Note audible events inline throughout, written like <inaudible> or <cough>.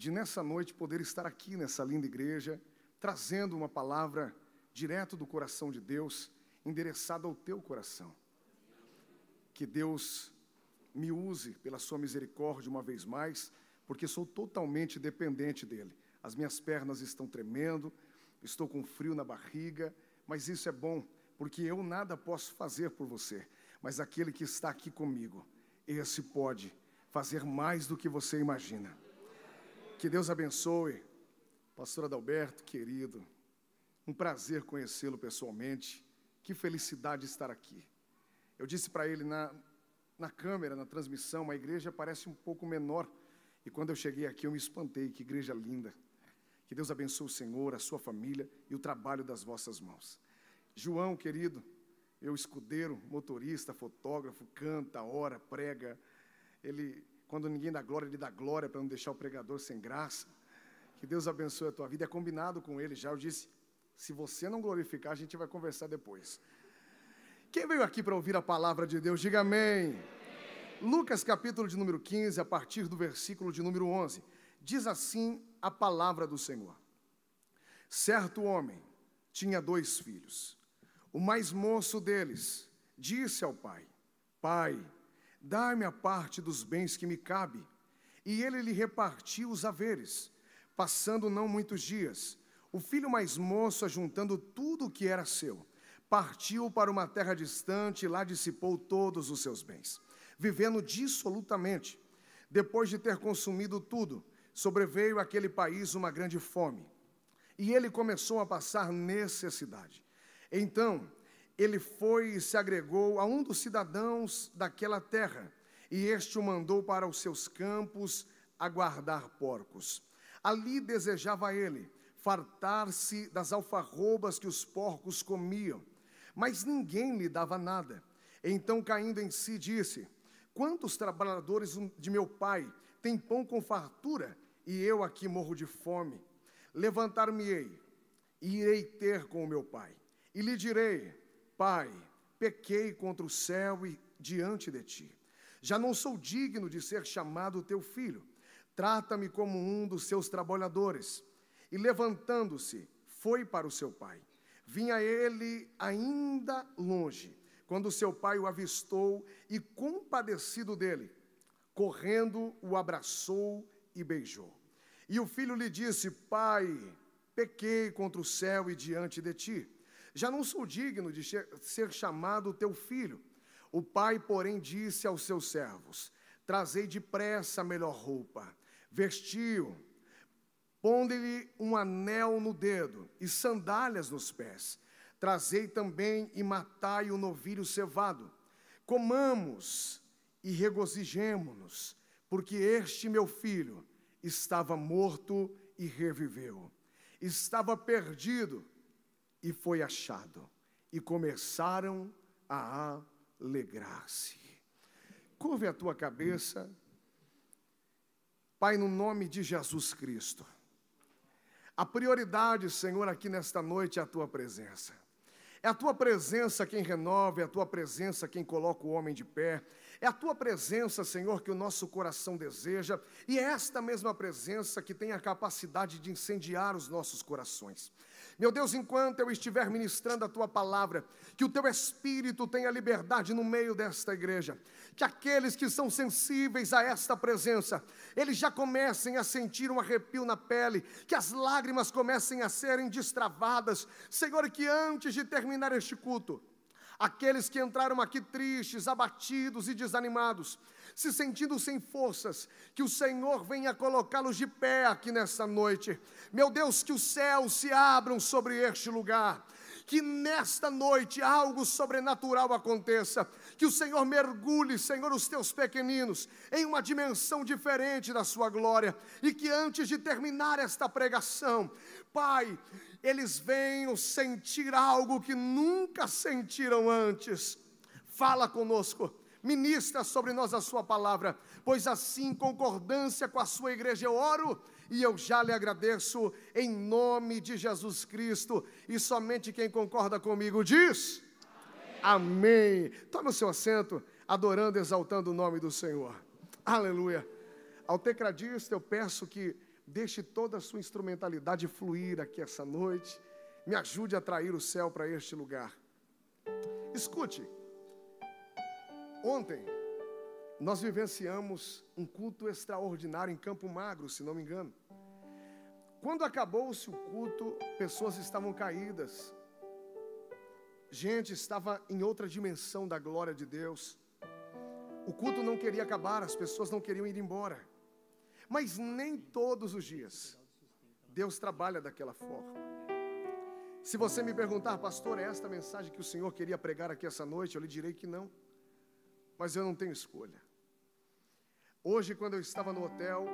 de nessa noite poder estar aqui nessa linda igreja, trazendo uma palavra direto do coração de Deus, endereçada ao teu coração. Que Deus me use pela sua misericórdia uma vez mais, porque sou totalmente dependente dele. As minhas pernas estão tremendo, estou com frio na barriga, mas isso é bom, porque eu nada posso fazer por você, mas aquele que está aqui comigo, esse pode fazer mais do que você imagina. Que Deus abençoe, pastor Adalberto, querido, um prazer conhecê-lo pessoalmente, que felicidade estar aqui. Eu disse para ele na, na câmera, na transmissão, a igreja parece um pouco menor, e quando eu cheguei aqui eu me espantei, que igreja linda. Que Deus abençoe o Senhor, a sua família e o trabalho das vossas mãos. João, querido, meu escudeiro, motorista, fotógrafo, canta, ora, prega. Ele, quando ninguém dá glória, ele dá glória para não deixar o pregador sem graça. Que Deus abençoe a tua vida. É combinado com ele já. Eu disse: se você não glorificar, a gente vai conversar depois. Quem veio aqui para ouvir a palavra de Deus, diga amém. amém. Lucas capítulo de número 15, a partir do versículo de número 11. Diz assim a palavra do Senhor: Certo homem tinha dois filhos. O mais moço deles disse ao pai: Pai, dá-me a parte dos bens que me cabe. E ele lhe repartiu os haveres. Passando não muitos dias, o filho mais moço, ajuntando tudo o que era seu, partiu para uma terra distante e lá dissipou todos os seus bens, vivendo dissolutamente. Depois de ter consumido tudo, sobreveio àquele país uma grande fome. E ele começou a passar necessidade. Então, ele foi e se agregou a um dos cidadãos daquela terra, e este o mandou para os seus campos a guardar porcos. Ali desejava ele fartar-se das alfarrobas que os porcos comiam, mas ninguém lhe dava nada. Então, caindo em si, disse: Quantos trabalhadores de meu pai têm pão com fartura e eu aqui morro de fome? Levantar-me-ei e irei ter com o meu pai e lhe direi: Pai, pequei contra o céu e diante de ti. Já não sou digno de ser chamado teu filho. Trata-me como um dos seus trabalhadores. E levantando-se, foi para o seu pai. Vinha ele ainda longe, quando seu pai o avistou e, compadecido dele, correndo, o abraçou e beijou. E o filho lhe disse: Pai, pequei contra o céu e diante de ti já não sou digno de ser chamado teu filho. O pai, porém, disse aos seus servos: Trazei depressa a melhor roupa, vestiu, ponde-lhe um anel no dedo e sandálias nos pés. Trazei também e matai o novilho cevado. Comamos e regozijemo-nos, porque este meu filho estava morto e reviveu. Estava perdido e foi achado, e começaram a alegrar-se. Curve a tua cabeça, Pai, no nome de Jesus Cristo. A prioridade, Senhor, aqui nesta noite é a tua presença. É a tua presença quem renova, é a tua presença quem coloca o homem de pé. É a tua presença, Senhor, que o nosso coração deseja, e é esta mesma presença que tem a capacidade de incendiar os nossos corações. Meu Deus, enquanto eu estiver ministrando a tua palavra, que o teu espírito tenha liberdade no meio desta igreja, que aqueles que são sensíveis a esta presença, eles já comecem a sentir um arrepio na pele, que as lágrimas comecem a serem destravadas, Senhor, que antes de terminar este culto, aqueles que entraram aqui tristes, abatidos e desanimados, se sentindo sem forças, que o Senhor venha colocá-los de pé aqui nessa noite. Meu Deus, que os céus se abram sobre este lugar. Que nesta noite algo sobrenatural aconteça, que o Senhor mergulhe, Senhor, os teus pequeninos em uma dimensão diferente da sua glória, e que antes de terminar esta pregação, Pai, eles venham sentir algo que nunca sentiram antes. Fala conosco ministra sobre nós a sua palavra, pois assim, concordância com a sua igreja, eu oro e eu já lhe agradeço em nome de Jesus Cristo. E somente quem concorda comigo diz: Amém. Amém. Tome o seu assento, adorando, exaltando o nome do Senhor. Aleluia. Ao tecladista, eu peço que Deixe toda a sua instrumentalidade fluir aqui essa noite. Me ajude a atrair o céu para este lugar. Escute, ontem nós vivenciamos um culto extraordinário em Campo Magro, se não me engano. Quando acabou-se o culto, pessoas estavam caídas, gente estava em outra dimensão da glória de Deus. O culto não queria acabar, as pessoas não queriam ir embora. Mas nem todos os dias Deus trabalha daquela forma. Se você me perguntar, pastor, é esta mensagem que o Senhor queria pregar aqui essa noite, eu lhe direi que não. Mas eu não tenho escolha. Hoje, quando eu estava no hotel,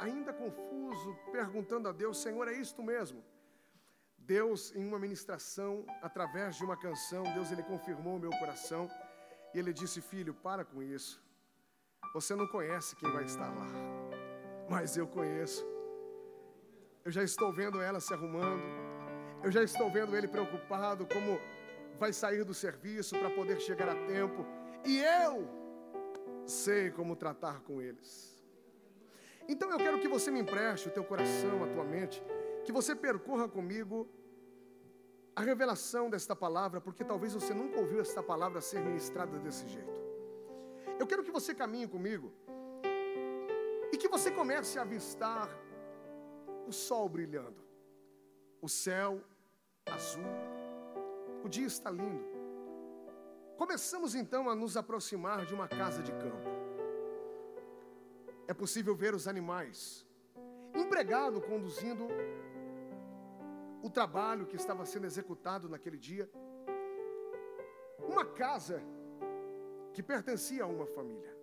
ainda confuso, perguntando a Deus: Senhor, é isto mesmo? Deus, em uma ministração, através de uma canção, Deus ele confirmou o meu coração e ele disse: Filho, para com isso. Você não conhece quem vai estar lá, mas eu conheço. Eu já estou vendo ela se arrumando, eu já estou vendo ele preocupado como vai sair do serviço para poder chegar a tempo, e eu sei como tratar com eles. Então eu quero que você me empreste o teu coração, a tua mente, que você percorra comigo a revelação desta palavra, porque talvez você nunca ouviu esta palavra ser ministrada desse jeito. Eu quero que você caminhe comigo e que você comece a avistar o sol brilhando, o céu azul, o dia está lindo. Começamos então a nos aproximar de uma casa de campo é possível ver os animais. Empregado conduzindo o trabalho que estava sendo executado naquele dia. Uma casa que pertencia a uma família.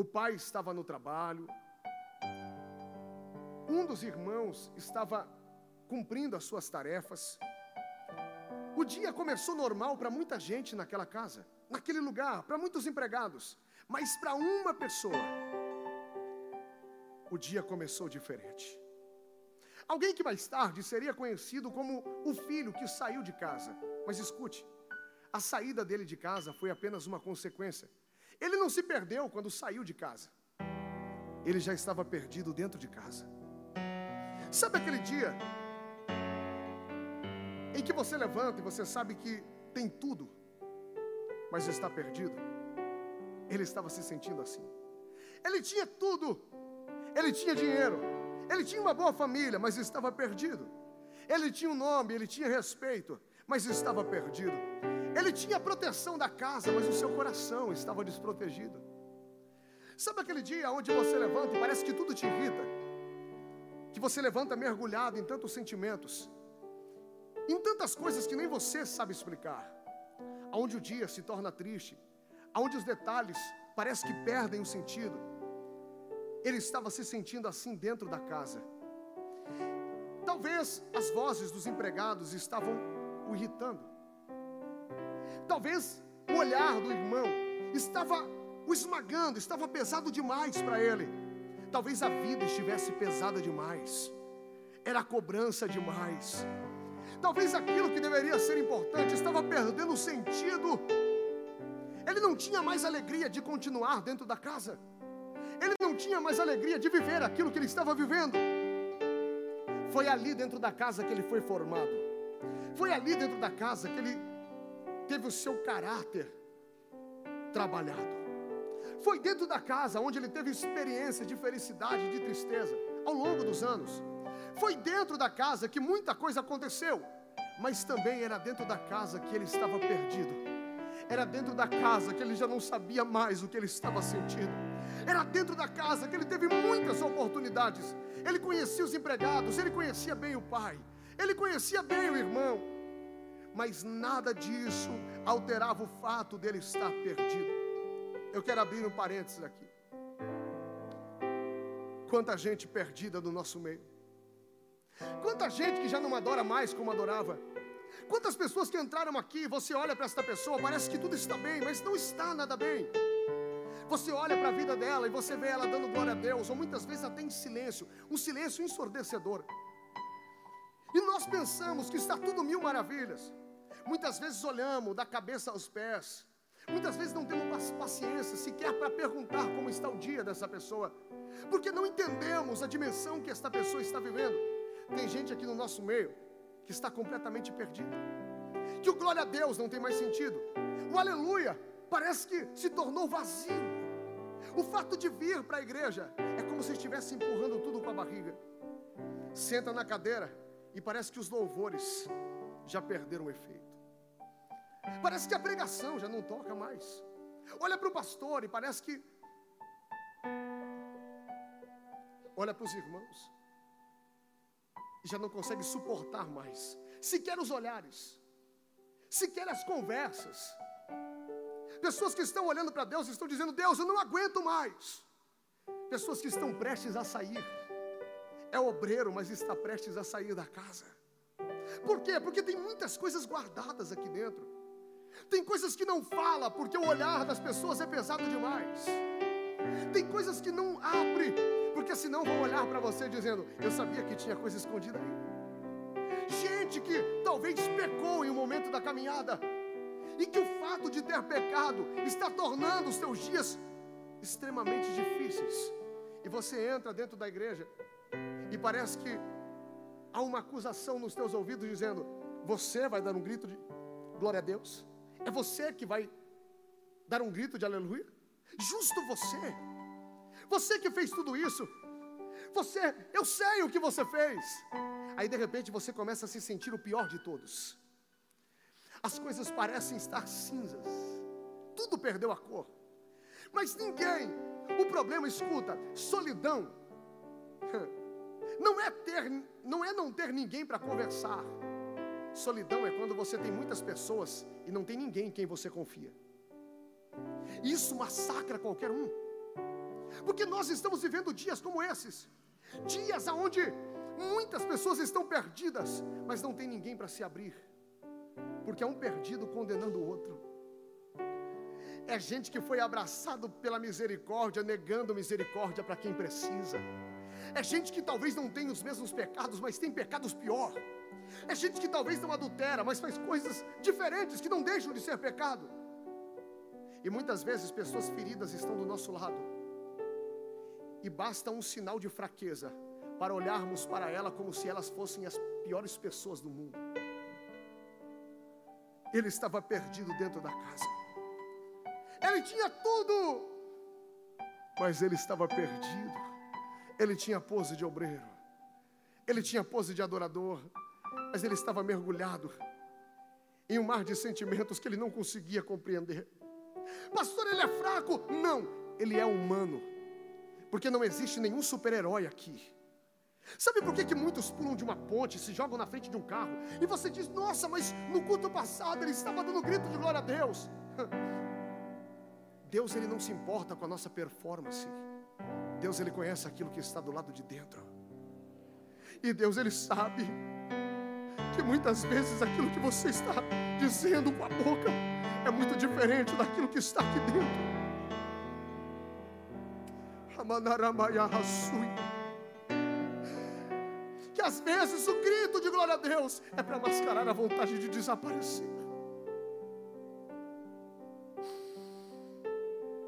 O pai estava no trabalho. Um dos irmãos estava cumprindo as suas tarefas. O dia começou normal para muita gente naquela casa, naquele lugar, para muitos empregados, mas para uma pessoa o dia começou diferente. Alguém que mais tarde seria conhecido como o filho que saiu de casa. Mas escute, a saída dele de casa foi apenas uma consequência. Ele não se perdeu quando saiu de casa. Ele já estava perdido dentro de casa. Sabe aquele dia em que você levanta e você sabe que tem tudo, mas está perdido? Ele estava se sentindo assim. Ele tinha tudo, ele tinha dinheiro, ele tinha uma boa família, mas estava perdido. Ele tinha um nome, ele tinha respeito, mas estava perdido. Ele tinha a proteção da casa, mas o seu coração estava desprotegido. Sabe aquele dia onde você levanta e parece que tudo te irrita? Que você levanta mergulhado em tantos sentimentos, em tantas coisas que nem você sabe explicar. Aonde o dia se torna triste, aonde os detalhes parece que perdem o sentido ele estava se sentindo assim dentro da casa. Talvez as vozes dos empregados estavam o irritando. Talvez o olhar do irmão estava o esmagando, estava pesado demais para ele. Talvez a vida estivesse pesada demais. Era cobrança demais. Talvez aquilo que deveria ser importante estava perdendo o sentido. Ele não tinha mais alegria de continuar dentro da casa. Ele não tinha mais alegria de viver aquilo que ele estava vivendo. Foi ali dentro da casa que ele foi formado. Foi ali dentro da casa que ele teve o seu caráter trabalhado. Foi dentro da casa onde ele teve experiência de felicidade e de tristeza ao longo dos anos. Foi dentro da casa que muita coisa aconteceu, mas também era dentro da casa que ele estava perdido. Era dentro da casa que ele já não sabia mais o que ele estava sentindo era dentro da casa que ele teve muitas oportunidades. Ele conhecia os empregados, ele conhecia bem o pai, ele conhecia bem o irmão. Mas nada disso alterava o fato dele estar perdido. Eu quero abrir um parênteses aqui. Quanta gente perdida no nosso meio. Quanta gente que já não adora mais como adorava. Quantas pessoas que entraram aqui, você olha para esta pessoa, parece que tudo está bem, mas não está nada bem. Você olha para a vida dela e você vê ela dando glória a Deus, ou muitas vezes até em silêncio, um silêncio ensurdecedor. E nós pensamos que está tudo mil maravilhas. Muitas vezes olhamos da cabeça aos pés. Muitas vezes não temos paciência sequer para perguntar como está o dia dessa pessoa. porque não entendemos a dimensão que esta pessoa está vivendo. Tem gente aqui no nosso meio que está completamente perdida, que o glória a Deus não tem mais sentido, o aleluia parece que se tornou vazio. O fato de vir para a igreja é como se estivesse empurrando tudo com a barriga. Senta na cadeira e parece que os louvores já perderam o efeito. Parece que a pregação já não toca mais. Olha para o pastor e parece que. Olha para os irmãos e já não consegue suportar mais, sequer os olhares, sequer as conversas. Pessoas que estão olhando para Deus estão dizendo: Deus, eu não aguento mais. Pessoas que estão prestes a sair. É obreiro, mas está prestes a sair da casa. Por quê? Porque tem muitas coisas guardadas aqui dentro. Tem coisas que não fala, porque o olhar das pessoas é pesado demais. Tem coisas que não abre, porque senão vão olhar para você dizendo: Eu sabia que tinha coisa escondida aí. Gente que talvez pecou em um momento da caminhada, e que o fato de ter pecado está tornando os seus dias extremamente difíceis. E você entra dentro da igreja e parece que há uma acusação nos teus ouvidos dizendo: Você vai dar um grito de glória a Deus? É você que vai dar um grito de aleluia? Justo você. Você que fez tudo isso. Você, eu sei o que você fez. Aí de repente você começa a se sentir o pior de todos as coisas parecem estar cinzas, tudo perdeu a cor, mas ninguém, o problema, escuta, solidão, <laughs> não é ter, não é não ter ninguém para conversar, solidão é quando você tem muitas pessoas e não tem ninguém em quem você confia, isso massacra qualquer um, porque nós estamos vivendo dias como esses, dias onde muitas pessoas estão perdidas, mas não tem ninguém para se abrir porque é um perdido condenando o outro. É gente que foi abraçado pela misericórdia, negando misericórdia para quem precisa. É gente que talvez não tenha os mesmos pecados, mas tem pecados pior. É gente que talvez não adultera, mas faz coisas diferentes que não deixam de ser pecado. E muitas vezes pessoas feridas estão do nosso lado. E basta um sinal de fraqueza para olharmos para ela como se elas fossem as piores pessoas do mundo. Ele estava perdido dentro da casa. Ele tinha tudo, mas ele estava perdido. Ele tinha pose de obreiro, ele tinha pose de adorador, mas ele estava mergulhado em um mar de sentimentos que ele não conseguia compreender. Pastor, ele é fraco? Não, ele é humano, porque não existe nenhum super-herói aqui. Sabe por que, que muitos pulam de uma ponte, se jogam na frente de um carro, e você diz, nossa, mas no culto passado ele estava dando grito de glória a Deus. <laughs> Deus ele não se importa com a nossa performance. Deus ele conhece aquilo que está do lado de dentro. E Deus ele sabe que muitas vezes aquilo que você está dizendo com a boca é muito diferente daquilo que está aqui dentro. Que às vezes o grito de glória a Deus é para mascarar a vontade de desaparecer.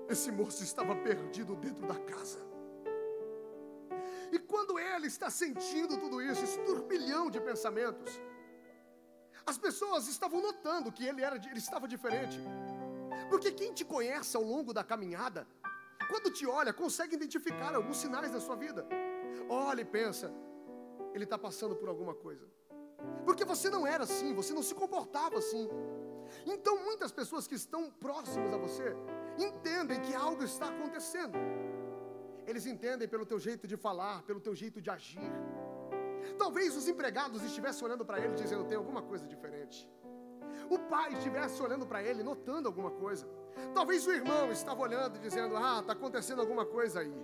Esse moço estava perdido dentro da casa. E quando ele está sentindo tudo isso, esse turbilhão de pensamentos, as pessoas estavam notando que ele, era, ele estava diferente. Porque quem te conhece ao longo da caminhada, quando te olha, consegue identificar alguns sinais da sua vida. Olha e pensa: ele está passando por alguma coisa. Porque você não era assim, você não se comportava assim. Então muitas pessoas que estão próximas a você entendem que algo está acontecendo. Eles entendem pelo teu jeito de falar, pelo teu jeito de agir. Talvez os empregados estivessem olhando para ele dizendo tem alguma coisa diferente. O pai estivesse olhando para ele, notando alguma coisa. Talvez o irmão estava olhando e dizendo: Ah, está acontecendo alguma coisa aí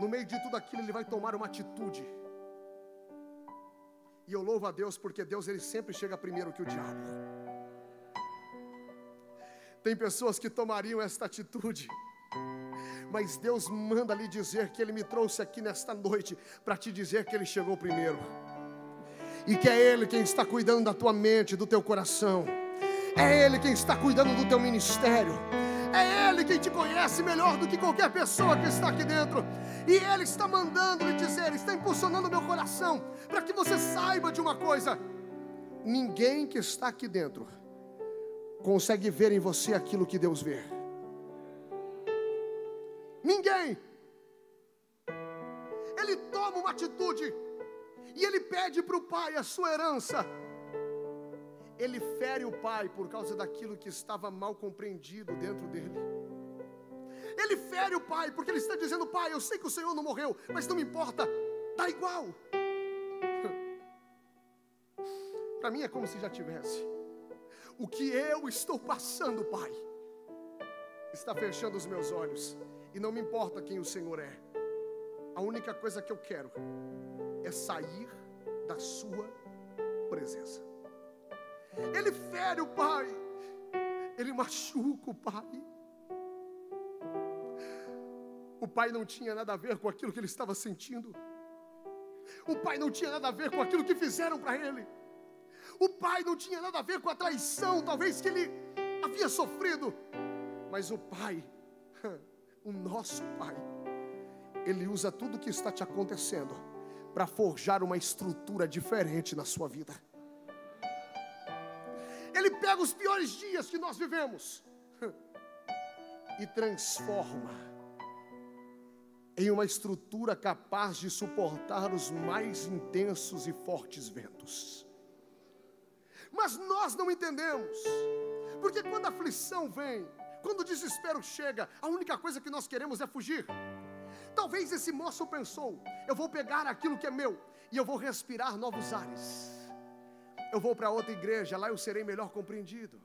no meio de tudo aquilo, ele vai tomar uma atitude. E eu louvo a Deus porque Deus ele sempre chega primeiro que o diabo. Tem pessoas que tomariam esta atitude, mas Deus manda lhe dizer que Ele me trouxe aqui nesta noite para te dizer que Ele chegou primeiro, e que é Ele quem está cuidando da tua mente, do teu coração, é Ele quem está cuidando do teu ministério, É Ele quem te conhece melhor do que qualquer pessoa que está aqui dentro. E Ele está mandando lhe dizer, está impulsionando meu coração, para que você saiba de uma coisa: ninguém que está aqui dentro consegue ver em você aquilo que Deus vê. Ninguém. Ele toma uma atitude e ele pede para o pai a sua herança. Ele fere o pai por causa daquilo que estava mal compreendido dentro dele. Ele fere o pai porque ele está dizendo: Pai, eu sei que o Senhor não morreu, mas não me importa, está igual. <laughs> Para mim é como se já tivesse. O que eu estou passando, Pai, está fechando os meus olhos, e não me importa quem o Senhor é. A única coisa que eu quero é sair da Sua presença. Ele fere o pai, ele machuca o pai. O pai não tinha nada a ver com aquilo que ele estava sentindo. O pai não tinha nada a ver com aquilo que fizeram para ele. O pai não tinha nada a ver com a traição, talvez que ele havia sofrido. Mas o pai, o nosso pai, ele usa tudo que está te acontecendo para forjar uma estrutura diferente na sua vida. Ele pega os piores dias que nós vivemos <laughs> e transforma em uma estrutura capaz de suportar os mais intensos e fortes ventos. Mas nós não entendemos, porque quando a aflição vem, quando o desespero chega, a única coisa que nós queremos é fugir. Talvez esse moço pensou: eu vou pegar aquilo que é meu e eu vou respirar novos ares. Eu vou para outra igreja, lá eu serei melhor compreendido.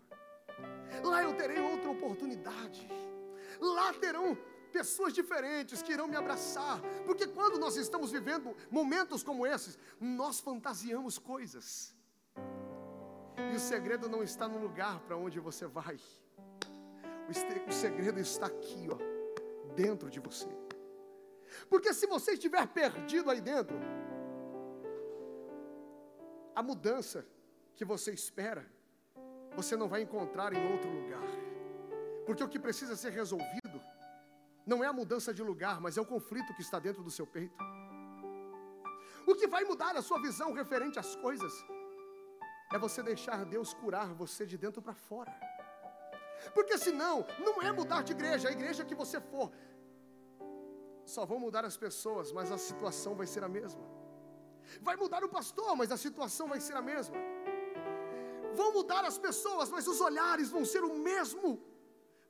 Lá eu terei outra oportunidade. Lá terão pessoas diferentes que irão me abraçar, porque quando nós estamos vivendo momentos como esses, nós fantasiamos coisas. E o segredo não está no lugar para onde você vai. O segredo está aqui, ó, dentro de você. Porque se você estiver perdido aí dentro, a mudança que você espera, você não vai encontrar em outro lugar. Porque o que precisa ser resolvido não é a mudança de lugar, mas é o conflito que está dentro do seu peito. O que vai mudar a sua visão referente às coisas é você deixar Deus curar você de dentro para fora. Porque senão, não é mudar de igreja, a igreja que você for, só vão mudar as pessoas, mas a situação vai ser a mesma. Vai mudar o pastor, mas a situação vai ser a mesma. Vão mudar as pessoas, mas os olhares vão ser o mesmo,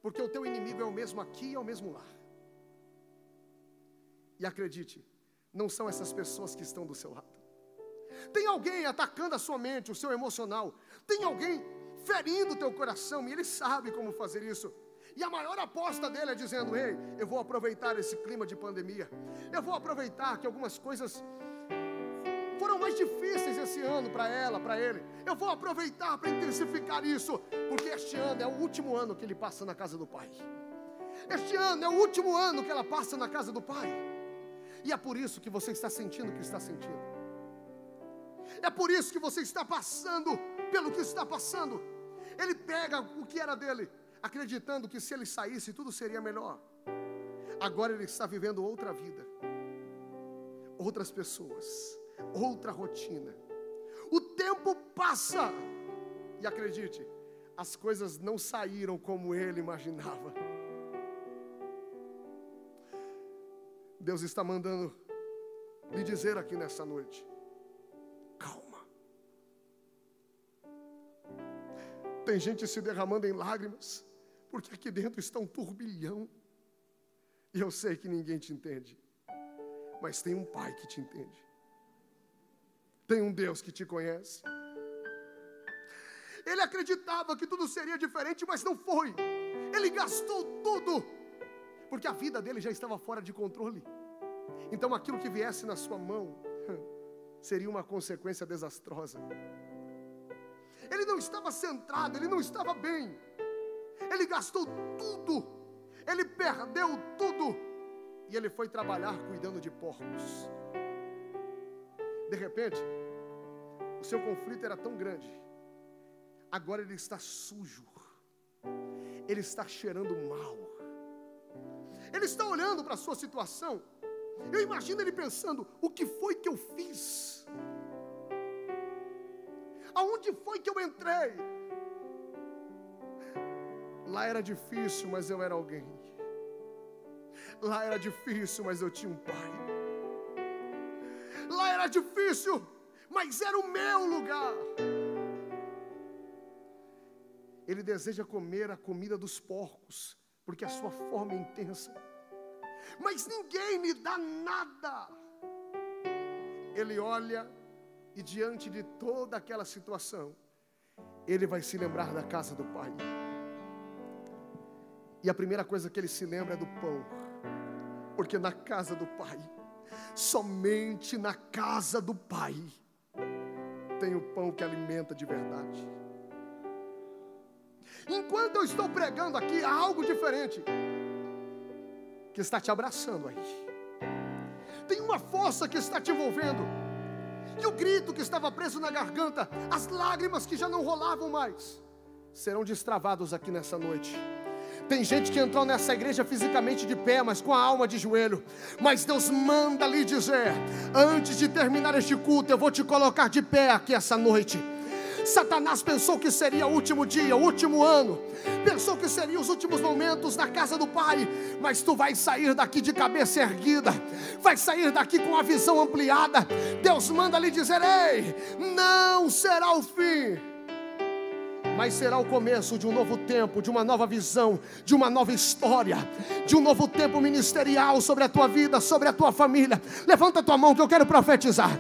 porque o teu inimigo é o mesmo aqui e é o mesmo lá. E acredite, não são essas pessoas que estão do seu lado. Tem alguém atacando a sua mente, o seu emocional. Tem alguém ferindo o teu coração, e ele sabe como fazer isso. E a maior aposta dele é dizendo: Ei, eu vou aproveitar esse clima de pandemia. Eu vou aproveitar que algumas coisas foram mais difíceis esse ano para ela, para ele. Eu vou aproveitar para intensificar isso, porque este ano é o último ano que ele passa na casa do pai. Este ano é o último ano que ela passa na casa do pai. E é por isso que você está sentindo o que está sentindo. É por isso que você está passando pelo que está passando. Ele pega o que era dele acreditando que se ele saísse tudo seria melhor. Agora ele está vivendo outra vida, outras pessoas, outra rotina. O tempo passa, e acredite, as coisas não saíram como ele imaginava. Deus está mandando lhe dizer aqui nessa noite: calma. Tem gente se derramando em lágrimas, porque aqui dentro está um turbilhão. E eu sei que ninguém te entende, mas tem um Pai que te entende, tem um Deus que te conhece. Ele acreditava que tudo seria diferente, mas não foi. Ele gastou tudo, porque a vida dele já estava fora de controle. Então aquilo que viesse na sua mão <laughs> seria uma consequência desastrosa. Ele não estava centrado, ele não estava bem ele gastou tudo, ele perdeu tudo, e ele foi trabalhar cuidando de porcos. De repente, o seu conflito era tão grande, agora ele está sujo, ele está cheirando mal. Ele está olhando para a sua situação. Eu imagino ele pensando: o que foi que eu fiz? Aonde foi que eu entrei? Lá era difícil, mas eu era alguém. Lá era difícil, mas eu tinha um pai. Lá era difícil, mas era o meu lugar. Ele deseja comer a comida dos porcos, porque a sua fome é intensa. Mas ninguém me dá nada. Ele olha e diante de toda aquela situação, ele vai se lembrar da casa do pai. E a primeira coisa que ele se lembra é do pão, porque na casa do pai, somente na casa do pai, tem o pão que alimenta de verdade. Enquanto eu estou pregando aqui, há algo diferente que está te abraçando aí. Tem uma força que está te envolvendo. E o grito que estava preso na garganta, as lágrimas que já não rolavam mais, serão destravados aqui nessa noite. Tem gente que entrou nessa igreja fisicamente de pé, mas com a alma de joelho. Mas Deus manda lhe dizer: antes de terminar este culto, eu vou te colocar de pé aqui essa noite. Satanás pensou que seria o último dia, o último ano, pensou que seria os últimos momentos na casa do Pai, mas tu vais sair daqui de cabeça erguida, vai sair daqui com a visão ampliada. Deus manda lhe dizer: Ei, não será o fim mas será o começo de um novo tempo, de uma nova visão, de uma nova história, de um novo tempo ministerial sobre a tua vida, sobre a tua família. Levanta a tua mão que eu quero profetizar.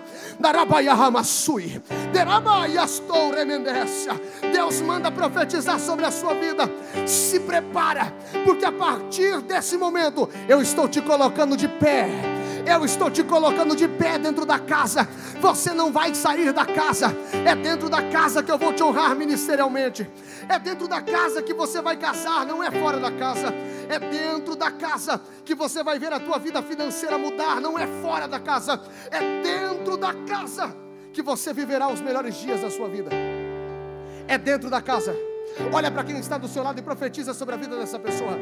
Deus manda profetizar sobre a sua vida. Se prepara, porque a partir desse momento eu estou te colocando de pé eu estou te colocando de pé dentro da casa. Você não vai sair da casa. É dentro da casa que eu vou te honrar ministerialmente. É dentro da casa que você vai casar, não é fora da casa. É dentro da casa que você vai ver a tua vida financeira mudar, não é fora da casa. É dentro da casa que você viverá os melhores dias da sua vida. É dentro da casa. Olha para quem está do seu lado e profetiza sobre a vida dessa pessoa.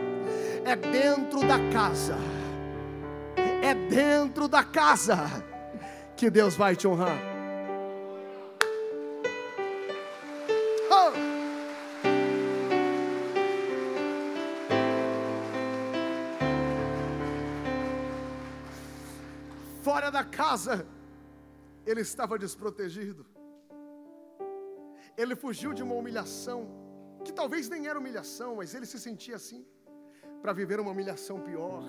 É dentro da casa é dentro da casa que Deus vai te honrar. Oh. Fora da casa, ele estava desprotegido. Ele fugiu de uma humilhação, que talvez nem era humilhação, mas ele se sentia assim, para viver uma humilhação pior.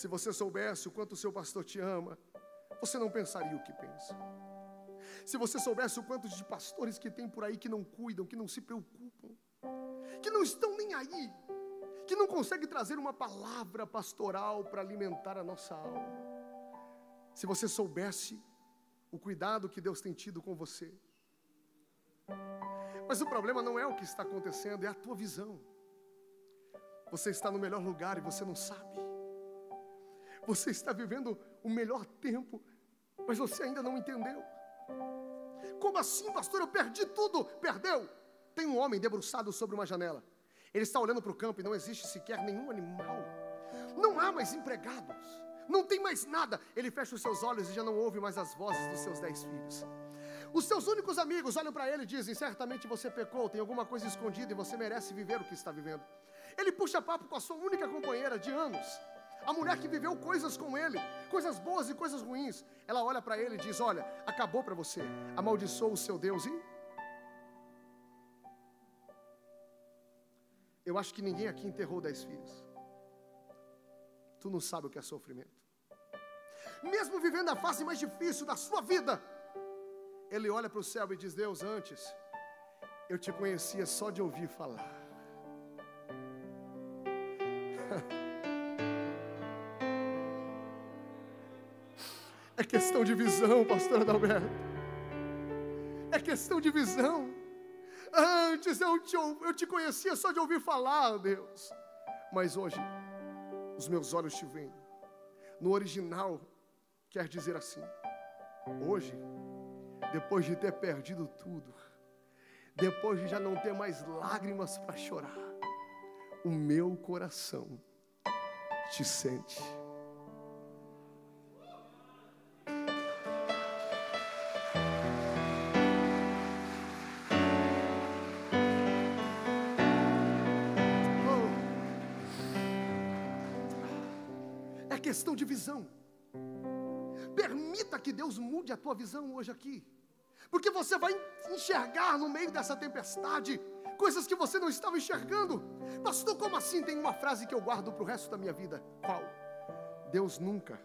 Se você soubesse o quanto o seu pastor te ama, você não pensaria o que pensa. Se você soubesse o quanto de pastores que tem por aí que não cuidam, que não se preocupam, que não estão nem aí, que não conseguem trazer uma palavra pastoral para alimentar a nossa alma. Se você soubesse o cuidado que Deus tem tido com você. Mas o problema não é o que está acontecendo, é a tua visão. Você está no melhor lugar e você não sabe. Você está vivendo o melhor tempo, mas você ainda não entendeu. Como assim, pastor? Eu perdi tudo. Perdeu. Tem um homem debruçado sobre uma janela. Ele está olhando para o campo e não existe sequer nenhum animal. Não há mais empregados. Não tem mais nada. Ele fecha os seus olhos e já não ouve mais as vozes dos seus dez filhos. Os seus únicos amigos olham para ele e dizem: Certamente você pecou, tem alguma coisa escondida e você merece viver o que está vivendo. Ele puxa papo com a sua única companheira de anos. A mulher que viveu coisas com ele, coisas boas e coisas ruins, ela olha para ele e diz: Olha, acabou para você, amaldiçoou o seu Deus e. Eu acho que ninguém aqui enterrou dez filhos. Tu não sabe o que é sofrimento. Mesmo vivendo a fase mais difícil da sua vida, ele olha para o céu e diz: Deus, antes eu te conhecia só de ouvir falar. <laughs> É questão de visão, pastor Adalberto. É questão de visão. Antes eu te, eu te conhecia só de ouvir falar, Deus. Mas hoje, os meus olhos te veem. No original, quer dizer assim: hoje, depois de ter perdido tudo, depois de já não ter mais lágrimas para chorar, o meu coração te sente. Visão. Permita que Deus mude a tua visão hoje aqui. Porque você vai enxergar no meio dessa tempestade coisas que você não estava enxergando. Pastor, como assim? Tem uma frase que eu guardo para o resto da minha vida. Qual? Deus nunca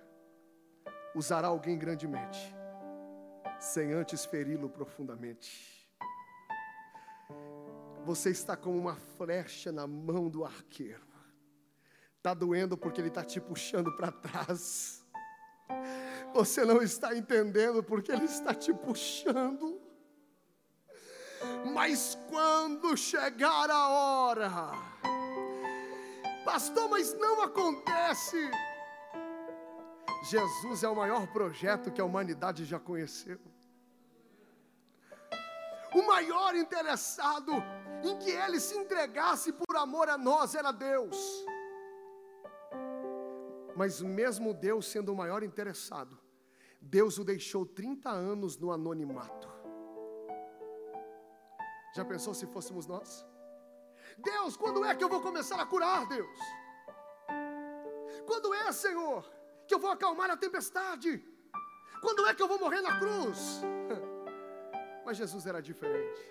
usará alguém grandemente, sem antes feri-lo profundamente. Você está como uma flecha na mão do arqueiro. Está doendo porque ele está te puxando para trás. Você não está entendendo porque Ele está te puxando. Mas quando chegar a hora, pastor, mas não acontece. Jesus é o maior projeto que a humanidade já conheceu. O maior interessado em que ele se entregasse por amor a nós era Deus. Mas mesmo Deus sendo o maior interessado, Deus o deixou 30 anos no anonimato. Já pensou se fôssemos nós? Deus, quando é que eu vou começar a curar, Deus? Quando é, Senhor, que eu vou acalmar a tempestade? Quando é que eu vou morrer na cruz? <laughs> Mas Jesus era diferente.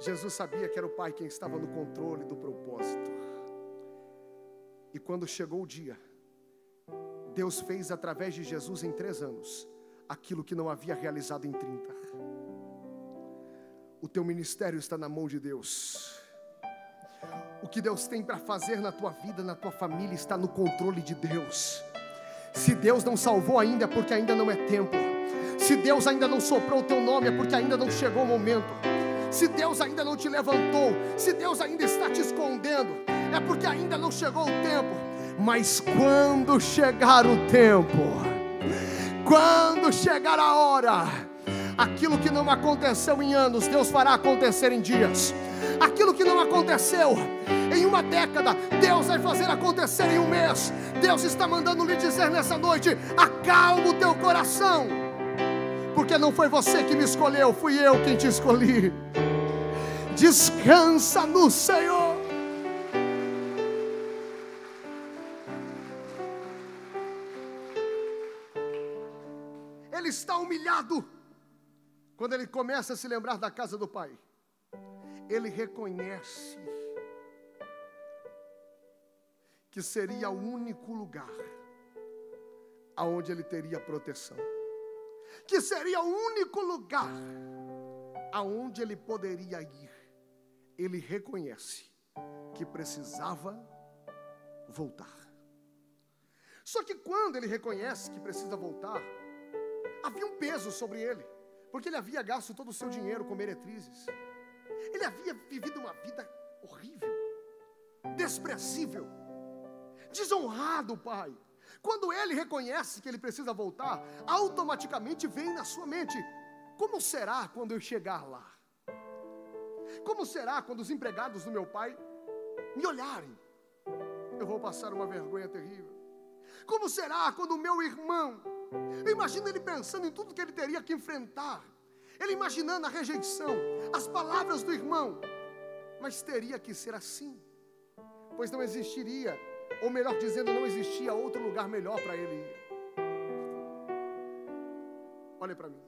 Jesus sabia que era o Pai quem estava no controle do propósito. E quando chegou o dia, Deus fez através de Jesus em três anos aquilo que não havia realizado em 30. O teu ministério está na mão de Deus. O que Deus tem para fazer na tua vida, na tua família, está no controle de Deus. Se Deus não salvou ainda, é porque ainda não é tempo. Se Deus ainda não soprou o teu nome, é porque ainda não chegou o momento. Se Deus ainda não te levantou, se Deus ainda está te escondendo, é porque ainda não chegou o tempo. Mas quando chegar o tempo, quando chegar a hora, aquilo que não aconteceu em anos, Deus fará acontecer em dias. Aquilo que não aconteceu em uma década, Deus vai fazer acontecer em um mês. Deus está mandando lhe dizer nessa noite: acalma o teu coração, porque não foi você que me escolheu, fui eu quem te escolhi. Descansa no Senhor. Ele está humilhado. Quando ele começa a se lembrar da casa do pai, ele reconhece que seria o único lugar aonde ele teria proteção. Que seria o único lugar aonde ele poderia ir. Ele reconhece que precisava voltar. Só que quando ele reconhece que precisa voltar, havia um peso sobre ele, porque ele havia gasto todo o seu dinheiro com meretrizes. Ele havia vivido uma vida horrível, desprezível, desonrado, pai. Quando ele reconhece que ele precisa voltar, automaticamente vem na sua mente: como será quando eu chegar lá? Como será quando os empregados do meu pai me olharem? Eu vou passar uma vergonha terrível. Como será quando o meu irmão eu imagino ele pensando em tudo que ele teria que enfrentar. Ele imaginando a rejeição, as palavras do irmão. Mas teria que ser assim, pois não existiria, ou melhor dizendo, não existia outro lugar melhor para ele ir. Olha para mim.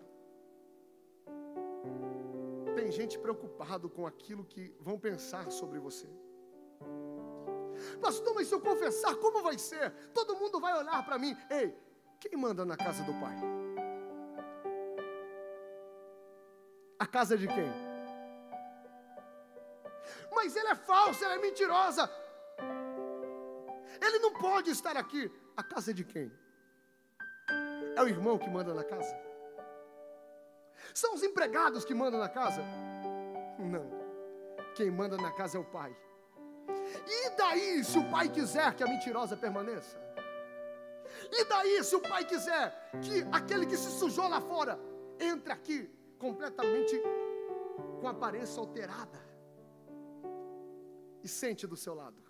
Tem gente preocupado com aquilo que vão pensar sobre você. Pastor, mas se eu confessar, como vai ser? Todo mundo vai olhar para mim. Ei, quem manda na casa do pai? A casa de quem? Mas ele é falso, ela é mentirosa. Ele não pode estar aqui. A casa de quem? É o irmão que manda na casa? São os empregados que mandam na casa? Não. Quem manda na casa é o pai. E daí, se o pai quiser que a mentirosa permaneça? E daí, se o pai quiser que aquele que se sujou lá fora entre aqui completamente com aparência alterada e sente do seu lado.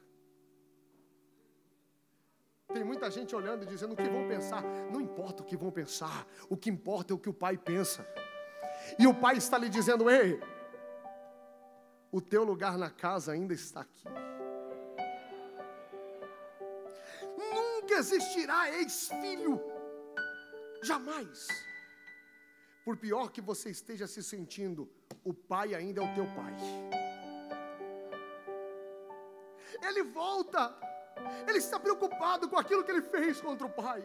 Tem muita gente olhando e dizendo o que vão pensar. Não importa o que vão pensar, o que importa é o que o pai pensa. E o pai está lhe dizendo: Ei, o teu lugar na casa ainda está aqui. Existirá ex-filho, jamais. Por pior que você esteja se sentindo, o pai ainda é o teu pai. Ele volta, ele está preocupado com aquilo que ele fez contra o pai.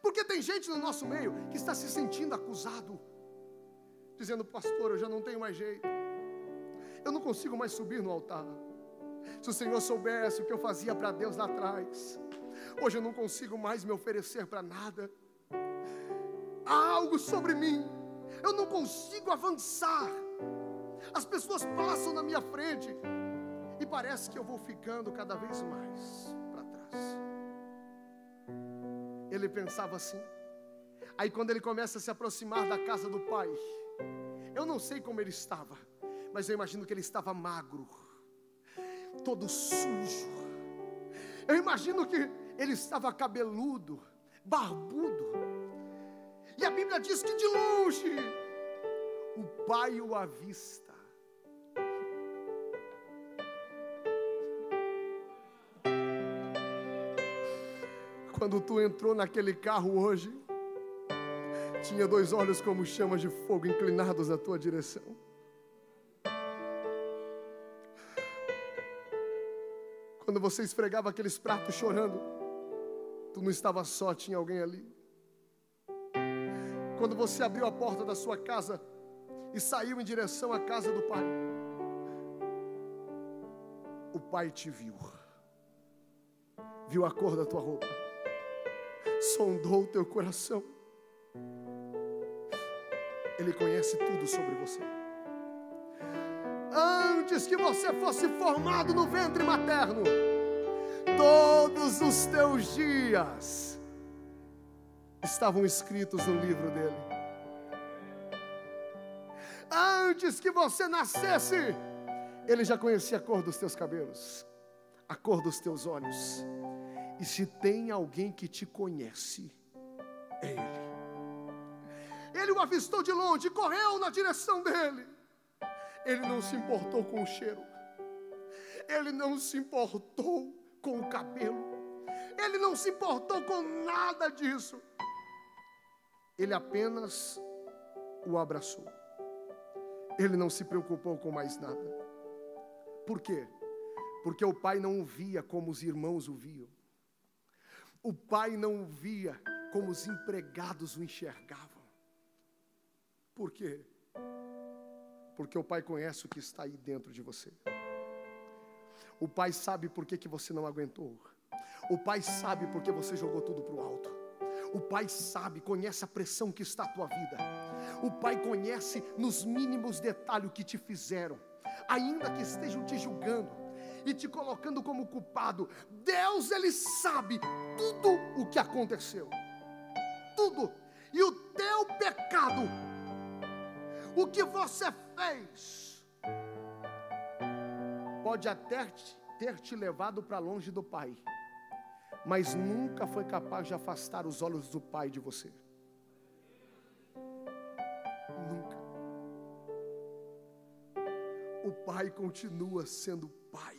Porque tem gente no nosso meio que está se sentindo acusado, dizendo: Pastor, eu já não tenho mais jeito, eu não consigo mais subir no altar. Se o Senhor soubesse o que eu fazia para Deus lá atrás, hoje eu não consigo mais me oferecer para nada. Há algo sobre mim, eu não consigo avançar. As pessoas passam na minha frente, e parece que eu vou ficando cada vez mais para trás. Ele pensava assim. Aí quando ele começa a se aproximar da casa do pai, eu não sei como ele estava, mas eu imagino que ele estava magro, todo sujo. Eu imagino que ele estava cabeludo, barbudo. E a Bíblia diz que de longe o pai o avista. quando tu entrou naquele carro hoje, tinha dois olhos como chamas de fogo inclinados na tua direção. Quando você esfregava aqueles pratos chorando, tu não estava só, tinha alguém ali. Quando você abriu a porta da sua casa e saiu em direção à casa do Pai, o Pai te viu, viu a cor da tua roupa sondou o teu coração. Ele conhece tudo sobre você. Antes que você fosse formado no ventre materno, todos os teus dias estavam escritos no livro dele. Antes que você nascesse, ele já conhecia a cor dos teus cabelos, a cor dos teus olhos e se tem alguém que te conhece, é Ele. Ele o avistou de longe, correu na direção dele. Ele não se importou com o cheiro. Ele não se importou com o cabelo. Ele não se importou com nada disso. Ele apenas o abraçou. Ele não se preocupou com mais nada. Por quê? Porque o pai não o via como os irmãos o viam. O pai não o via como os empregados o enxergavam. Por quê? Porque o pai conhece o que está aí dentro de você. O pai sabe por que, que você não aguentou. O pai sabe por que você jogou tudo para o alto. O pai sabe, conhece a pressão que está a tua vida. O pai conhece nos mínimos detalhes o que te fizeram, ainda que estejam te julgando e te colocando como culpado. Deus, Ele sabe tudo o que aconteceu. Tudo. E o teu pecado, o que você fez, pode até ter te levado para longe do Pai, mas nunca foi capaz de afastar os olhos do Pai de você. Nunca. O Pai continua sendo Pai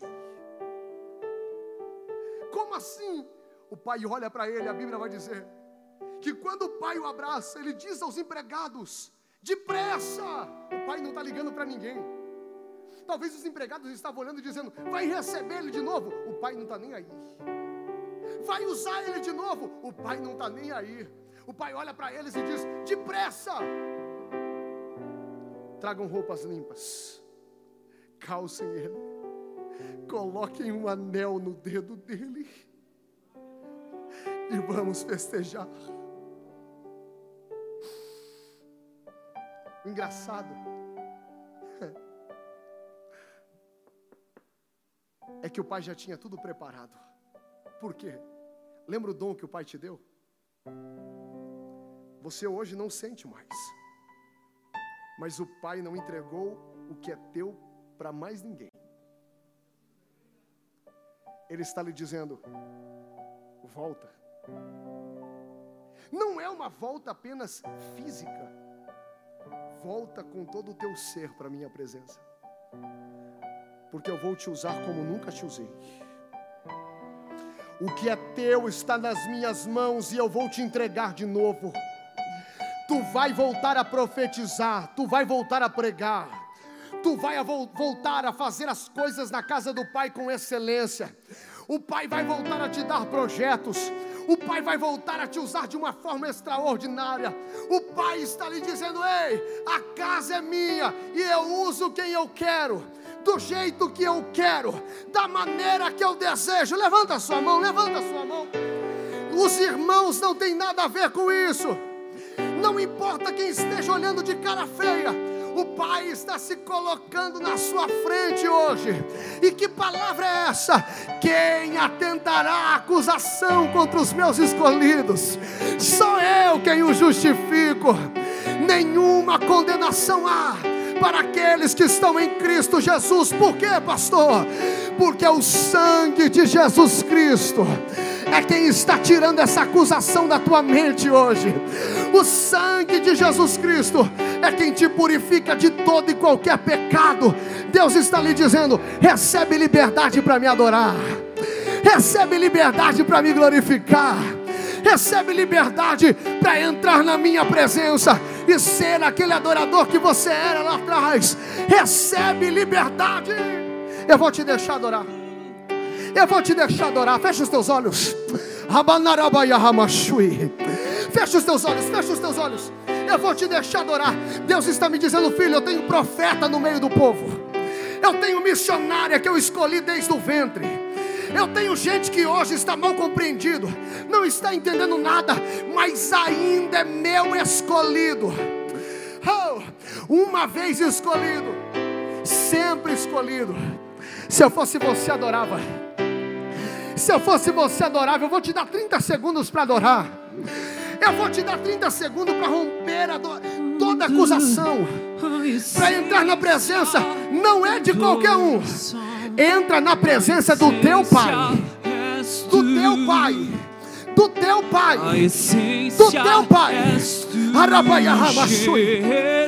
assim? O pai olha para ele, a Bíblia vai dizer que quando o pai o abraça, ele diz aos empregados: depressa! O pai não está ligando para ninguém. Talvez os empregados estavam olhando e dizendo: vai receber ele de novo. O pai não está nem aí. Vai usar ele de novo. O pai não está nem aí. O pai olha para eles e diz: depressa! Tragam roupas limpas, calcem ele, coloquem um anel no dedo dele e vamos festejar. engraçado é que o pai já tinha tudo preparado. Por quê? Lembra o dom que o pai te deu? Você hoje não sente mais. Mas o pai não entregou o que é teu para mais ninguém. Ele está lhe dizendo: volta. Não é uma volta apenas física, volta com todo o teu ser para a minha presença, porque eu vou te usar como nunca te usei. O que é teu está nas minhas mãos e eu vou te entregar de novo. Tu vai voltar a profetizar, tu vai voltar a pregar, tu vai voltar a fazer as coisas na casa do Pai com excelência. O Pai vai voltar a te dar projetos. O Pai vai voltar a te usar de uma forma extraordinária. O Pai está lhe dizendo: Ei, a casa é minha e eu uso quem eu quero do jeito que eu quero, da maneira que eu desejo. Levanta a sua mão, levanta a sua mão. Os irmãos não têm nada a ver com isso. Não importa quem esteja olhando de cara feia. O Pai está se colocando na sua frente hoje. E que palavra é essa? Quem atentará a acusação contra os meus escolhidos? Sou eu quem o justifico. Nenhuma condenação há para aqueles que estão em Cristo Jesus. Por quê, pastor? Porque o sangue de Jesus Cristo é quem está tirando essa acusação da tua mente hoje. O sangue de Jesus Cristo é quem te purifica de todo e qualquer pecado. Deus está lhe dizendo: recebe liberdade para me adorar, recebe liberdade para me glorificar recebe liberdade para entrar na minha presença e ser aquele adorador que você era lá atrás. Recebe liberdade. Eu vou te deixar adorar. Eu vou te deixar adorar. Fecha os teus olhos. Fecha os teus olhos, fecha os teus olhos. Eu vou te deixar adorar. Deus está me dizendo, filho, eu tenho profeta no meio do povo. Eu tenho missionária que eu escolhi desde o ventre. Eu tenho gente que hoje está mal compreendido, não está entendendo nada, mas ainda é meu escolhido. Oh, uma vez escolhido, sempre escolhido. Se eu fosse você, adorava. Se eu fosse você, adorava. Eu vou te dar 30 segundos para adorar. Eu vou te dar 30 segundos para romper a toda acusação. Para entrar na presença, não é de qualquer um entra na presença do teu Pai, do teu Pai, do teu Pai, do teu Pai.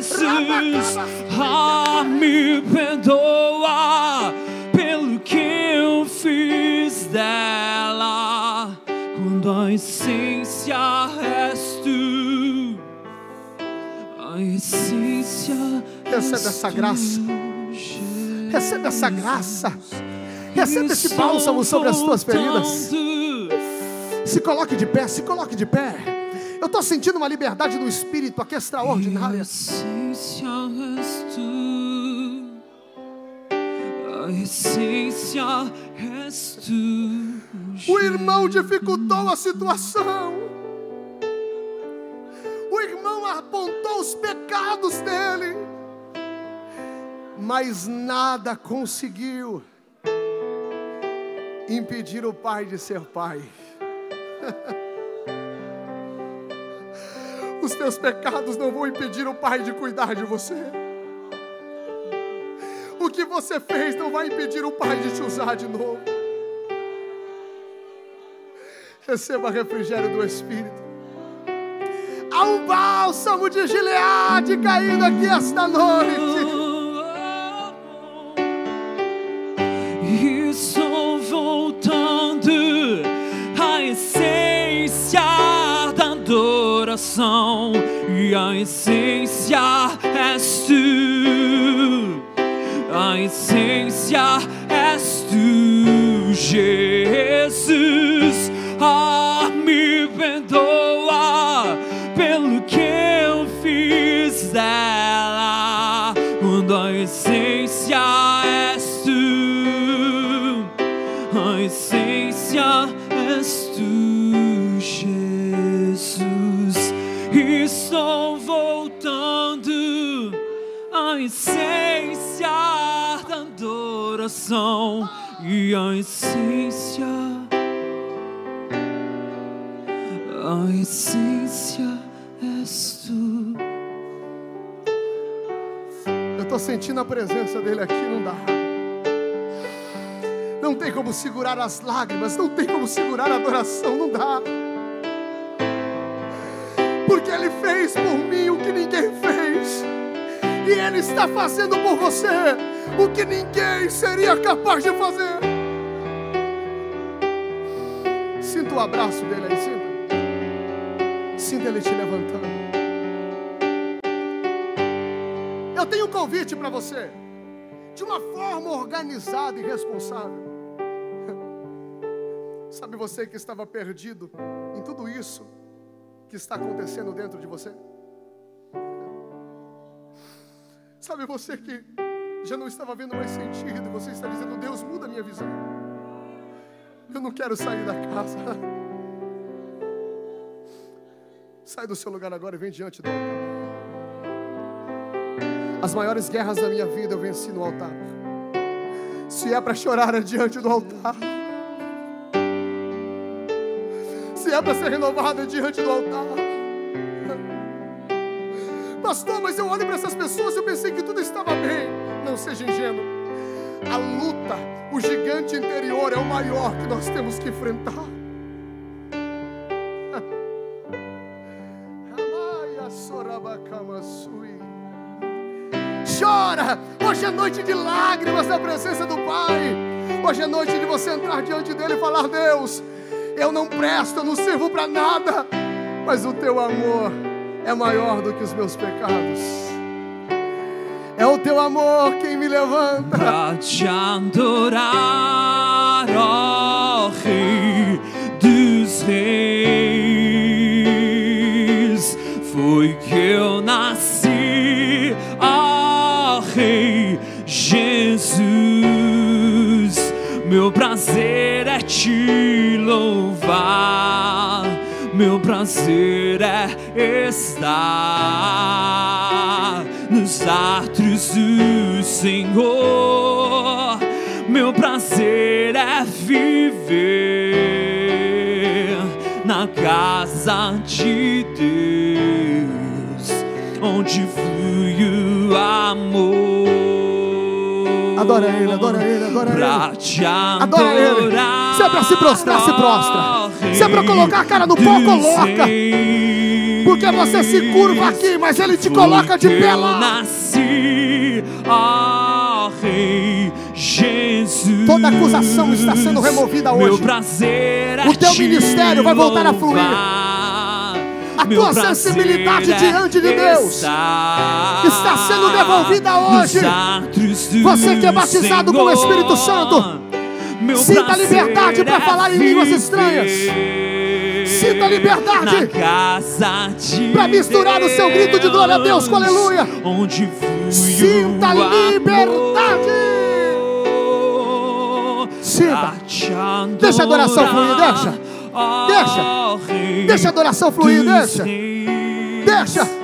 Jesus, ah, me perdoa pelo que eu fiz dela, quando a essência és tu, a essência. Recebe essa graça. Recebe essa graça. Recebe esse bálsamo sobre as tuas feridas. Se coloque de pé, se coloque de pé. Eu estou sentindo uma liberdade do Espírito aqui extraordinária. O irmão dificultou a situação. O irmão apontou os pecados dele mas nada conseguiu impedir o pai de ser pai. <laughs> Os teus pecados não vão impedir o pai de cuidar de você. O que você fez não vai impedir o pai de te usar de novo. Receba refrigério do Espírito. Há um bálsamo de Gileade caindo aqui esta noite. Coração e a essência és tu. A essência és tu, Jesus. Ah, adoração e a essência, a essência és tu. Eu estou sentindo a presença dele aqui, não dá. Não tem como segurar as lágrimas, não tem como segurar a adoração, não dá. Porque ele fez por mim o que ninguém fez. E ele está fazendo por você o que ninguém seria capaz de fazer. Sinta o abraço dele aí, sinta. Sinta ele te levantando. Eu tenho um convite para você. De uma forma organizada e responsável. <laughs> Sabe você que estava perdido em tudo isso que está acontecendo dentro de você? Sabe você que já não estava vendo mais sentido, você está dizendo: Deus, muda a minha visão. Eu não quero sair da casa. <laughs> Sai do seu lugar agora e vem diante do altar. As maiores guerras da minha vida eu venci no altar. Se é para chorar é diante do altar. Se é para ser renovado é diante do altar. Pastor, mas eu olho para essas pessoas e eu pensei que tudo estava bem. Não seja ingênuo. A luta, o gigante interior é o maior que nós temos que enfrentar. Chora! Hoje é noite de lágrimas na presença do Pai. Hoje é noite de você entrar diante dele e falar: Deus, eu não presto, eu não sirvo para nada, mas o teu amor é maior do que os meus pecados. É o teu amor quem me levanta. Pra te adorar, ó Rei dos Reis, foi que eu nasci, ó Rei Jesus. Meu prazer é te louvar, meu prazer é estar nos átrios do Senhor. Meu prazer é viver na casa de Deus, onde flui o amor. Adora Ele, adora Ele, adora Ele. Pra te Adora Ele. adorar. Se é pra se prostrar, se prostra. Se é pra colocar a cara no pó, coloca. Porque você se curva aqui, mas Ele te coloca de pé lá. nasci, ó Rei Jesus. Toda acusação está sendo removida Meu hoje. é O teu te ministério vai voltar a fluir. A Meu tua sensibilidade é diante de Deus estar está sendo devolvida hoje. Você que é batizado com o Espírito Santo, Meu sinta liberdade para é falar em línguas estranhas. Sinta a liberdade para misturar o seu grito de glória a Deus com aleluia. Onde flui Sinta liberdade. Sinta. Deixa a adoração fluir, deixa. Deixa. Deixa a adoração fluir, deixa. Deixa.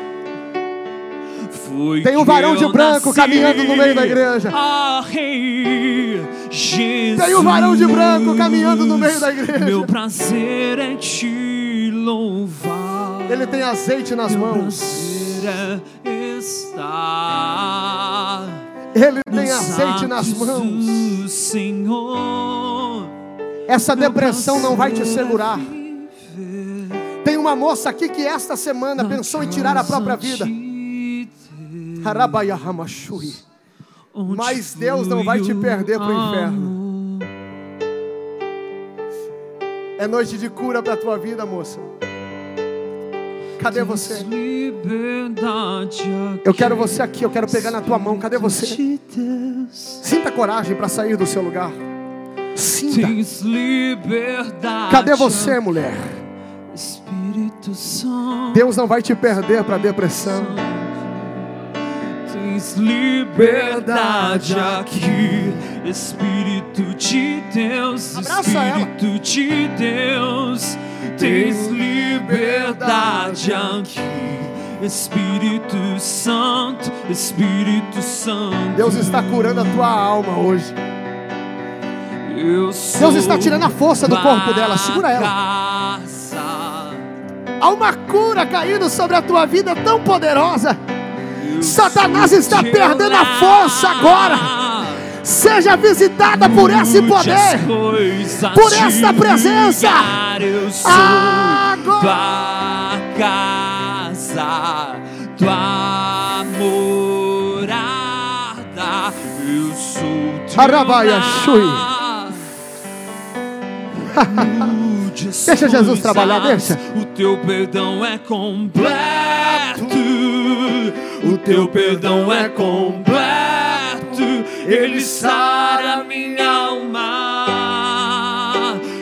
Foi Tem um varão de branco nasci, caminhando no meio da igreja. ó Rei Jesus. Tem um varão de branco caminhando no meio da igreja. Meu prazer é te louvar. Ele tem azeite nas Meu mãos. é estar Ele tem azeite nas mãos. do Senhor. Essa Meu depressão não vai te é segurar. Tem uma moça aqui que esta semana na pensou em tirar a própria vida. Mas Deus não vai te o perder pro inferno. amor. É noite de cura para a tua vida, moça. Cadê você? Eu quero você aqui, eu quero pegar na tua mão. Cadê você? Sinta coragem para sair do seu lugar. Sinta. Cadê você, mulher? Deus não vai te perder para depressão. Tens liberdade aqui, Espírito de Deus. Espírito de Deus. Tens liberdade aqui, Espírito Santo, Espírito Santo. Deus está curando a tua alma hoje. Eu Deus está tirando a força do corpo dela. Segura ela. Há uma cura caindo sobre a tua vida tão poderosa Satanás está perdendo a força agora. Seja visitada por esse poder, por esta presença. Agora. tua casa, tua morada. Eu sou Arabaia, Shui. Deixa Jesus trabalhar, deixa. O teu perdão é completo. O teu perdão é completo. Ele sara minha alma.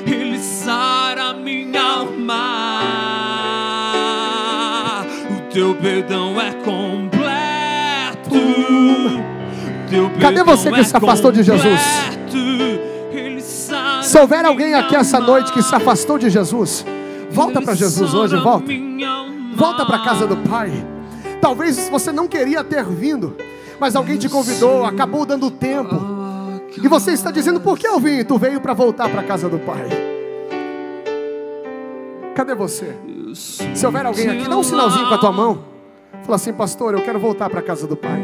Ele sara minha alma. O teu perdão é completo. Cadê você que é se afastou de Jesus? completo. Ele sara Se houver alguém aqui essa noite que se afastou de Jesus, volta para Jesus hoje, volta. Volta para casa do Pai. Talvez você não queria ter vindo, mas alguém te convidou, acabou dando tempo. E você está dizendo: por que eu vim? Tu veio para voltar para a casa do Pai. Cadê você? Se houver alguém aqui, dá um sinalzinho com a tua mão. Fala assim, pastor, eu quero voltar para a casa do Pai.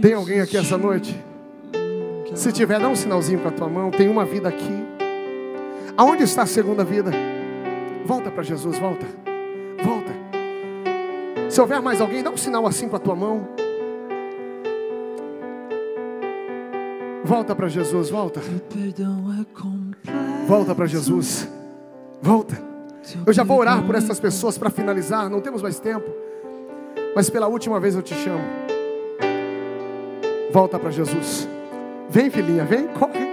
Tem alguém aqui essa noite? Se tiver, dá um sinalzinho com a tua mão. Tem uma vida aqui. Aonde está a segunda vida? Volta para Jesus, volta. Se houver mais alguém, dá um sinal assim com a tua mão. Volta para Jesus, volta. É. Volta para Jesus. Volta. Eu já vou orar por essas pessoas para finalizar, não temos mais tempo. Mas pela última vez eu te chamo. Volta para Jesus. Vem, filhinha, vem, corre.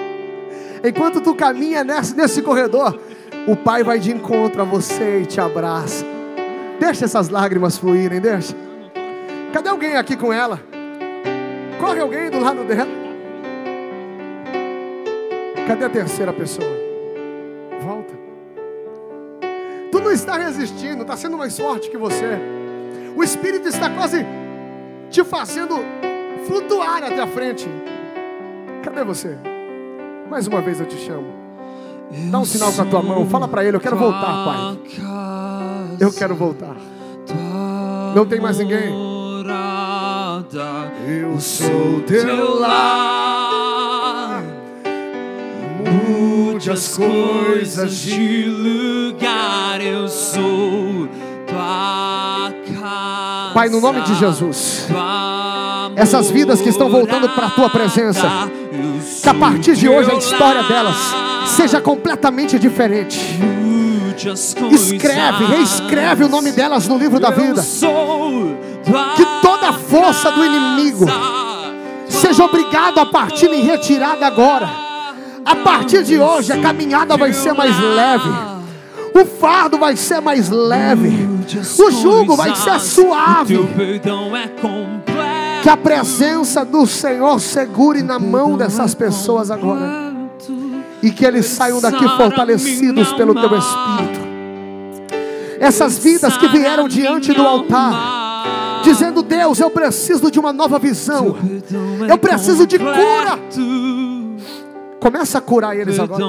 <laughs> Enquanto tu caminha nesse, nesse corredor, o Pai vai de encontro a você e te abraça. Deixa essas lágrimas fluírem, deixa. Cadê alguém aqui com ela? Corre alguém do lado dela. Cadê a terceira pessoa? Volta. Tu não está resistindo, está sendo mais forte que você. O Espírito está quase te fazendo flutuar até a frente. Cadê você? Mais uma vez eu te chamo. Dá um sinal com a tua mão. Fala para ele: Eu quero voltar, Pai. Eu quero voltar. Não tem mais ninguém. Eu sou teu lar. Mude as coisas de lugar. Eu sou tua casa. Pai, no nome de Jesus. Essas vidas que estão voltando para a tua presença, Que a partir de hoje a história delas seja completamente diferente. Escreve, reescreve o nome delas no livro da vida. Que toda a força do inimigo. Seja obrigado a partir em retirada agora. A partir de hoje a caminhada vai ser mais leve. O fardo vai ser mais leve. O jugo vai ser suave. É. Que a presença do Senhor segure na mão dessas pessoas agora. E que eles saiam daqui fortalecidos pelo teu Espírito. Essas vidas que vieram diante do altar, dizendo: Deus, eu preciso de uma nova visão. é Eu preciso de cura. Começa a curar eles agora.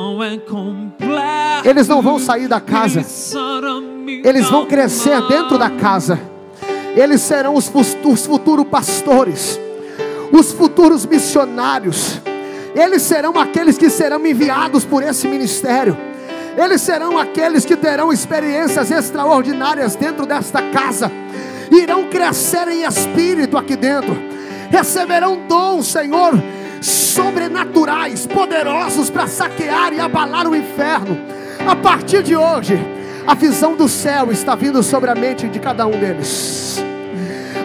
É. Eles não vão sair da casa. Eles vão crescer dentro da casa. Eles serão os futuros pastores, os futuros missionários. Eles serão aqueles que serão enviados por esse ministério. Eles serão aqueles que terão experiências extraordinárias dentro desta casa. Irão crescer em espírito aqui dentro. Receberão dons, Senhor, sobrenaturais, poderosos para saquear e abalar o inferno. A partir de hoje, a visão do céu está vindo sobre a mente de cada um deles.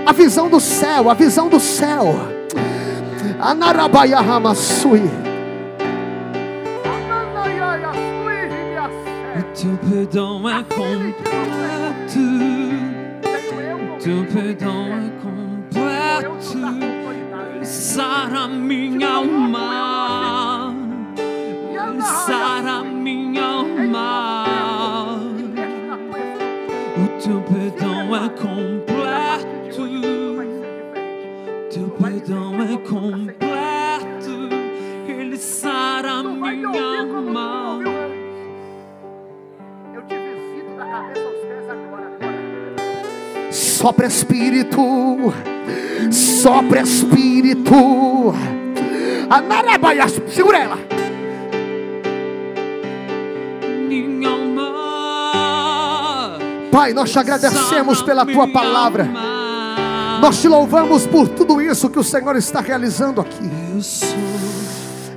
A visão do céu, a visão do céu. Anarabaya Hamassui. O teu perdão é completo. O teu perdão é completo. Sara minha alma. Sara perdão é completo. Ele sara minha alma. Eu te visito da cabeça aos pés agora. Sopra Espírito, sopra Espírito. Anarabaia, segura ela. Minha alma Pai, nós te agradecemos pela tua minha palavra. Nós te louvamos por tudo isso que o Senhor está realizando aqui.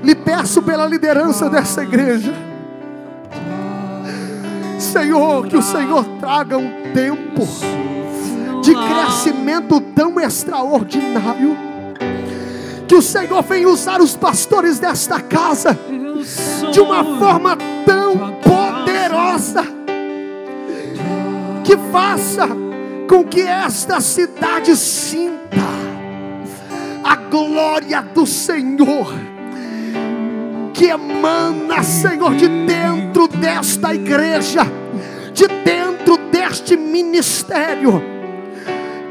Lhe peço pela liderança dessa igreja. Senhor, que o Senhor traga um tempo de crescimento tão extraordinário. Que o Senhor venha usar os pastores desta casa de uma forma tão poderosa que faça com que esta cidade sinta a glória do Senhor que emana, Senhor, de dentro desta igreja, de dentro deste ministério.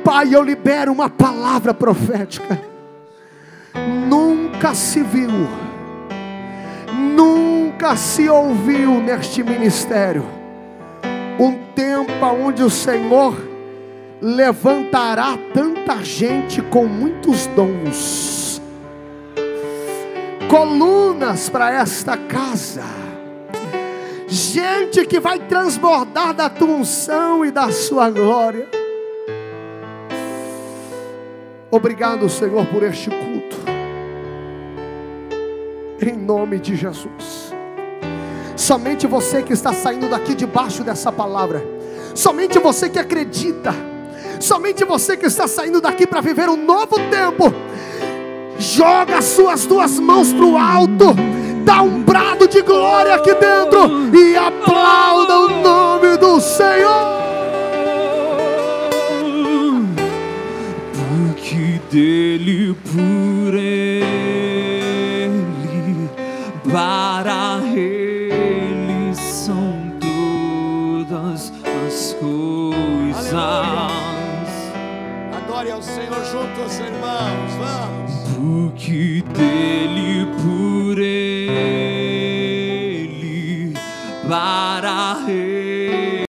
Pai, eu libero uma palavra profética. Nunca se viu, nunca se ouviu neste ministério um tempo onde o Senhor levantará tanta gente com muitos dons, colunas para esta casa, gente que vai transbordar da tua unção e da sua glória. Obrigado, Senhor, por este culto. Em nome de Jesus. Somente você que está saindo daqui debaixo dessa palavra. Somente você que acredita. Somente você que está saindo daqui para viver um novo tempo. Joga as suas duas mãos para o alto. Dá um brado de glória aqui dentro. E aplauda o nome do Senhor. Porque dele, por juntos, irmãos. Vamos. Porque dele,